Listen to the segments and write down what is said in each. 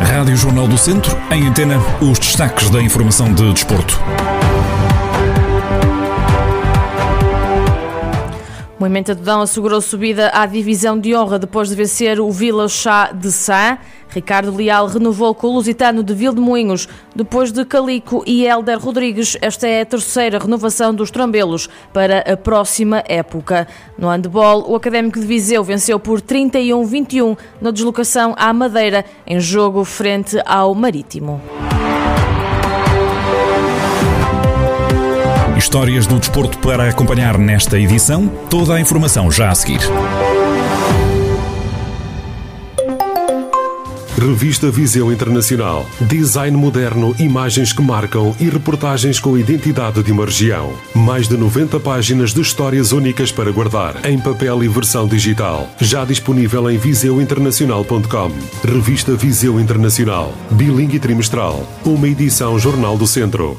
Rádio Jornal do Centro, em antena, os destaques da informação de desporto. O Movimento Adudão assegurou subida à divisão de honra depois de vencer o Vila Chá de Sá. Ricardo Leal renovou com o Lusitano de Vildemoinhos. Depois de Calico e Helder Rodrigues, esta é a terceira renovação dos Trambelos para a próxima época. No handball, o Académico de Viseu venceu por 31-21 na deslocação à Madeira, em jogo frente ao Marítimo. Histórias do desporto para acompanhar nesta edição. Toda a informação já a seguir. Revista Viseu Internacional. Design moderno, imagens que marcam e reportagens com identidade de uma região. Mais de 90 páginas de histórias únicas para guardar, em papel e versão digital. Já disponível em viseuinternacional.com. Revista Viseu Internacional. Bilingue trimestral. Uma edição Jornal do Centro.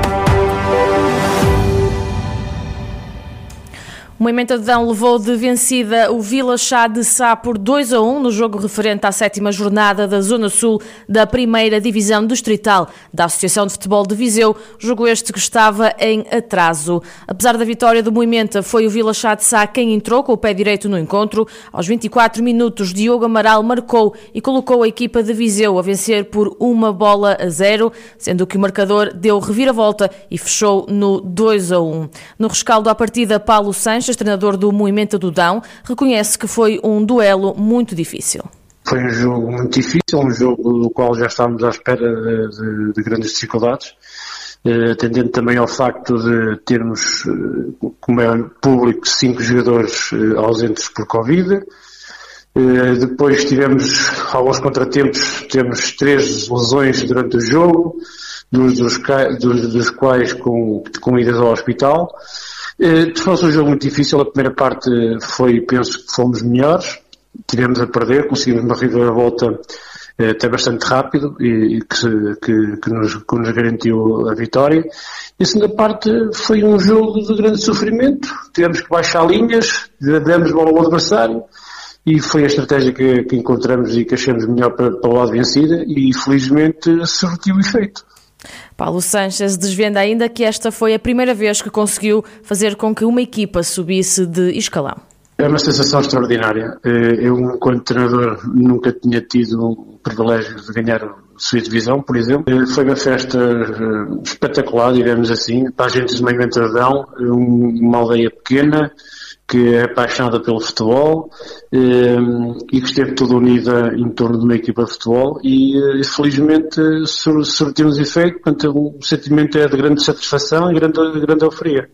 O Movimento Adão levou de vencida o Vila Chá de Sá por 2 a 1 no jogo referente à sétima jornada da Zona Sul da primeira Divisão Distrital da Associação de Futebol de Viseu, jogo este que estava em atraso. Apesar da vitória do Movimento, foi o Vila Chá de Sá quem entrou com o pé direito no encontro. Aos 24 minutos, Diogo Amaral marcou e colocou a equipa de Viseu a vencer por uma bola a zero, sendo que o marcador deu reviravolta e fechou no 2 a 1. No rescaldo à partida, Paulo Sanches treinador do Movimento do Dão, reconhece que foi um duelo muito difícil. Foi um jogo muito difícil, um jogo do qual já estávamos à espera de, de, de grandes dificuldades, eh, atendendo também ao facto de termos, eh, como é público, cinco jogadores eh, ausentes por Covid. Eh, depois tivemos alguns contratempos, temos três lesões durante o jogo, dos, dos, dos, dos quais com, com idas ao hospital. Uh, Tornou-se um jogo muito difícil. A primeira parte foi, penso que fomos melhores. Tivemos a perder, conseguimos uma volta uh, até bastante rápido e, e que, que, que, nos, que, nos, garantiu a vitória. E a segunda parte foi um jogo de grande sofrimento. Tivemos que baixar linhas, demos bola ao adversário e foi a estratégia que, que encontramos e que achamos melhor para, para o lado vencida e felizmente surtiu efeito. Paulo Sanches desvenda ainda que esta foi a primeira vez que conseguiu fazer com que uma equipa subisse de escalão. É uma sensação extraordinária. Eh, eu, enquanto treinador, nunca tinha tido o privilégio de ganhar a sua divisão, por exemplo. Eh, foi uma festa eh, espetacular, digamos assim, para a gente de Meio Mentradão, uma aldeia pequena, que é apaixonada pelo futebol um, e que esteve toda unida em torno de uma equipa de futebol e, uh, felizmente surtimos efeito, portanto o sentimento é de grande satisfação e grande, grande euforia.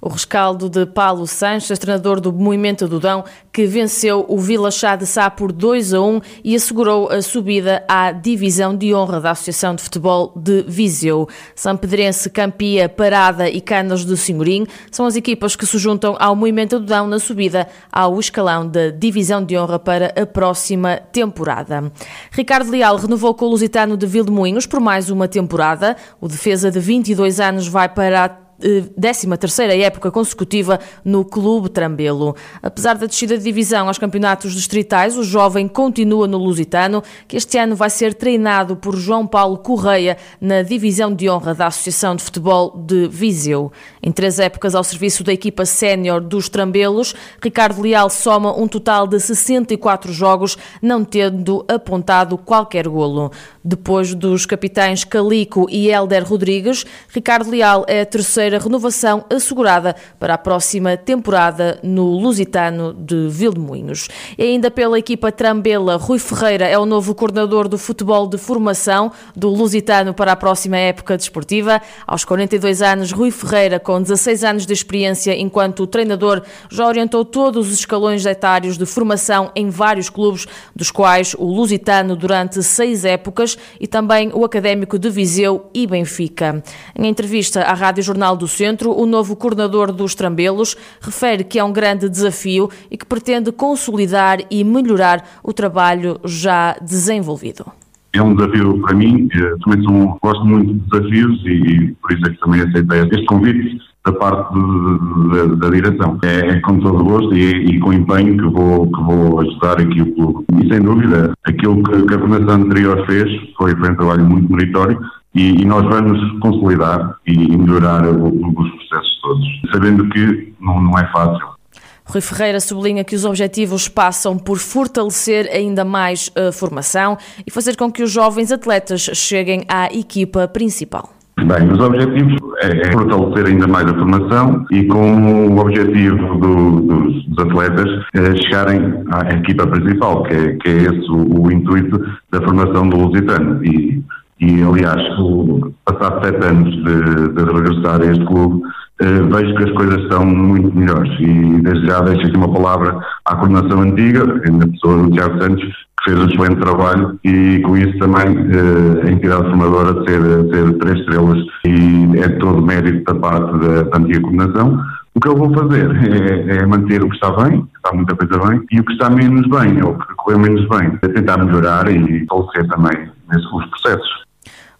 O rescaldo de Paulo Sanches, treinador do Movimento do Dão, que venceu o Vila Chá de Sá por 2 a 1 e assegurou a subida à divisão de honra da Associação de Futebol de Viseu. São Pedrense, Campia, Parada e Canas do Senhorim são as equipas que se juntam ao Movimento do Dão na subida ao escalão da divisão de honra para a próxima temporada. Ricardo Leal renovou com o Lusitano de Vildemoinhos por mais uma temporada. O defesa de 22 anos vai para a 13ª eh, época consecutiva no Clube Trambelo. Apesar da descida de divisão aos campeonatos distritais, o jovem continua no Lusitano, que este ano vai ser treinado por João Paulo Correia na divisão de honra da Associação de Futebol de Viseu. Em três épocas ao serviço da equipa sénior dos Trambelos, Ricardo Leal soma um total de 64 jogos, não tendo apontado qualquer golo. Depois dos capitães Calico e Helder Rodrigues, Ricardo Leal é a terceira renovação assegurada para a próxima temporada no Lusitano de Vildemunhos. E ainda pela equipa Trambela, Rui Ferreira é o novo coordenador do futebol de formação do Lusitano para a próxima época desportiva. Aos 42 anos, Rui Ferreira, com 16 anos de experiência enquanto treinador, já orientou todos os escalões etários de formação em vários clubes, dos quais o Lusitano durante seis épocas e também o Académico de Viseu e Benfica. Em entrevista à Rádio Jornal do Centro, o novo coordenador dos Trambelos refere que é um grande desafio e que pretende consolidar e melhorar o trabalho já desenvolvido é um desafio para mim. Eu também sou, gosto muito de desafios e, por isso é que também aceitei este convite da parte de, de, da direção. É, é, com todo gosto e, e, com empenho que vou, que vou ajudar aqui o clube. E sem dúvida, aquilo que, que a formação anterior fez foi, foi um trabalho muito meritório e, e nós vamos consolidar e melhorar o, os processos todos, sabendo que não, não é fácil. Rui Ferreira sublinha que os objetivos passam por fortalecer ainda mais a formação e fazer com que os jovens atletas cheguem à equipa principal. Bem, os objetivos é, é fortalecer ainda mais a formação e com o objetivo do, dos, dos, atletas é chegarem à equipa principal, que é, que é esse o, o, intuito da formação do Lusitano. E, e aliás, o, passado sete anos de, de regressar a este clube, eh, vejo que as coisas estão muito melhores. E desde já deixo aqui uma palavra à coordenação antiga, na pessoa do Tiago Santos, que fez um excelente trabalho e com isso também eh, a entidade formadora ter, ter três estrelas e é todo mérito da parte da, da antiga coordenação. O que eu vou fazer é, é, manter o que está bem, está muita coisa bem, e o que está menos bem, ou o que correu menos bem, é tentar melhorar e fortalecer também os processos.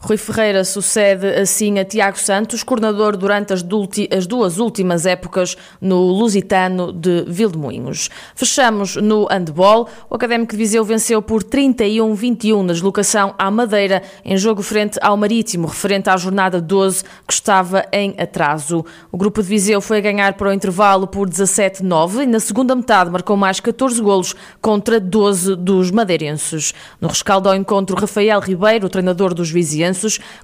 Rui Ferreira sucede assim a Tiago Santos, coordenador durante as, as, duas últimas épocas no Lusitano de Vildemoinhos. Fechamos no handball. O Académico de Viseu venceu por 31-21 na deslocação à Madeira, em jogo frente ao Marítimo, referente à jornada 12, que estava em atraso. O grupo de Viseu foi a ganhar para o intervalo por 17-9 e na segunda metade marcou mais 14 golos contra 12 dos madeirenses. No rescaldo ao encontro, Rafael Ribeiro, treinador dos vizianos,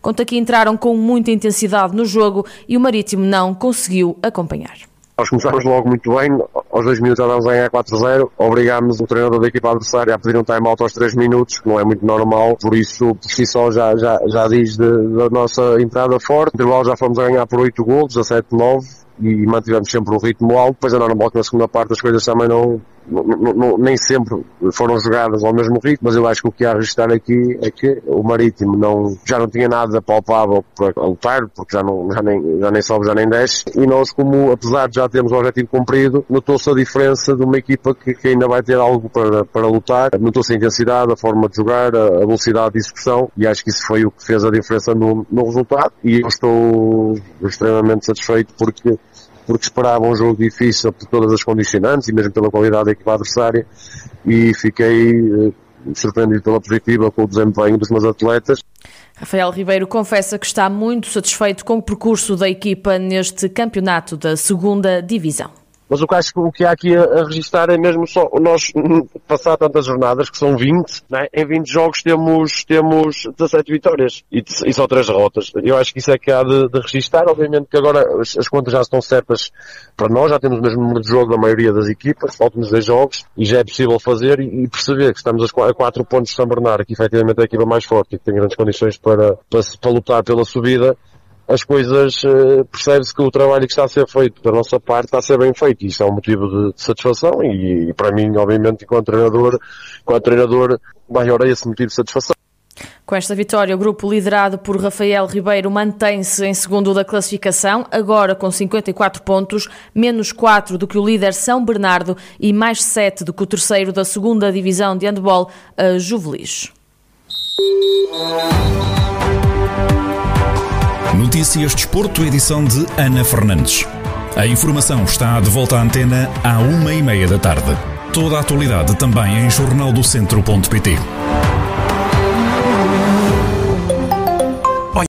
conta que entraram com muita intensidade no jogo e o Marítimo não conseguiu acompanhar. Nós começámos logo muito bem, aos dois minutos já dávamos a ganhar 4-0, obrigámos o treinador da equipa adversária a pedir um time-out aos 3 minutos, que não é muito normal, por isso, por si só, já, já, já diz da nossa entrada forte. No intervalo já fomos a ganhar por 8 golos, 17-9, e mantivemos sempre um ritmo alto, depois é normal que na segunda parte as coisas também não, não, não, nem sempre foram jogadas ao mesmo ritmo, mas eu acho que o que há a registrar aqui é que o Marítimo não, já não tinha nada palpável para lutar, porque já, não, já, nem, já nem sobe, já nem desce, e nós como, apesar de já termos o objetivo cumprido, notou-se a diferença de uma equipa que, que, ainda vai ter algo para, para lutar, notou-se a intensidade, a forma de jogar, a, a, velocidade de execução, e acho que isso foi o que fez a diferença no, no resultado, e eu estou extremamente satisfeito porque porque esperava um jogo difícil por todas as condicionantes e mesmo pela qualidade da equipa adversária e fiquei uh, surpreendido pela positiva com o desempenho dos meus atletas. Rafael Ribeiro confessa que está muito satisfeito com o percurso da equipa neste campeonato da segunda divisão. Mas o que acho o que há aqui a, a registrar é mesmo só nós passar tantas jornadas, que são 20, né? em 20 jogos temos, temos 17 vitórias e, e só 3 derrotas. Eu acho que isso é que há de, de registrar. Obviamente que agora as, as, contas já estão certas para nós, já temos o mesmo número de jogo da maioria das equipas, faltam-nos 10 jogos e já é possível fazer e, e perceber que estamos a 4 pontos de São Bernardo, que efetivamente é a equipa mais forte e que tem grandes condições para, para, para lutar pela subida as coisas, uh, percebe-se que o trabalho que está a ser feito da nossa parte está a ser bem feito. Isso é um motivo de, satisfação e, e, para mim, obviamente, enquanto treinador, enquanto treinador, maior é esse motivo de satisfação. Com esta vitória, o grupo liderado por Rafael Ribeiro mantém-se em segundo da classificação, agora com 54 pontos, menos 4 do que o líder São Bernardo e mais 7 do que o terceiro da segunda divisão de handball, a Juvelis. Notícias Desporto, edição de Ana Fernandes. A informação está de volta à antena à uma e meia da tarde. Toda a atualidade também em jornaldocentro.pt.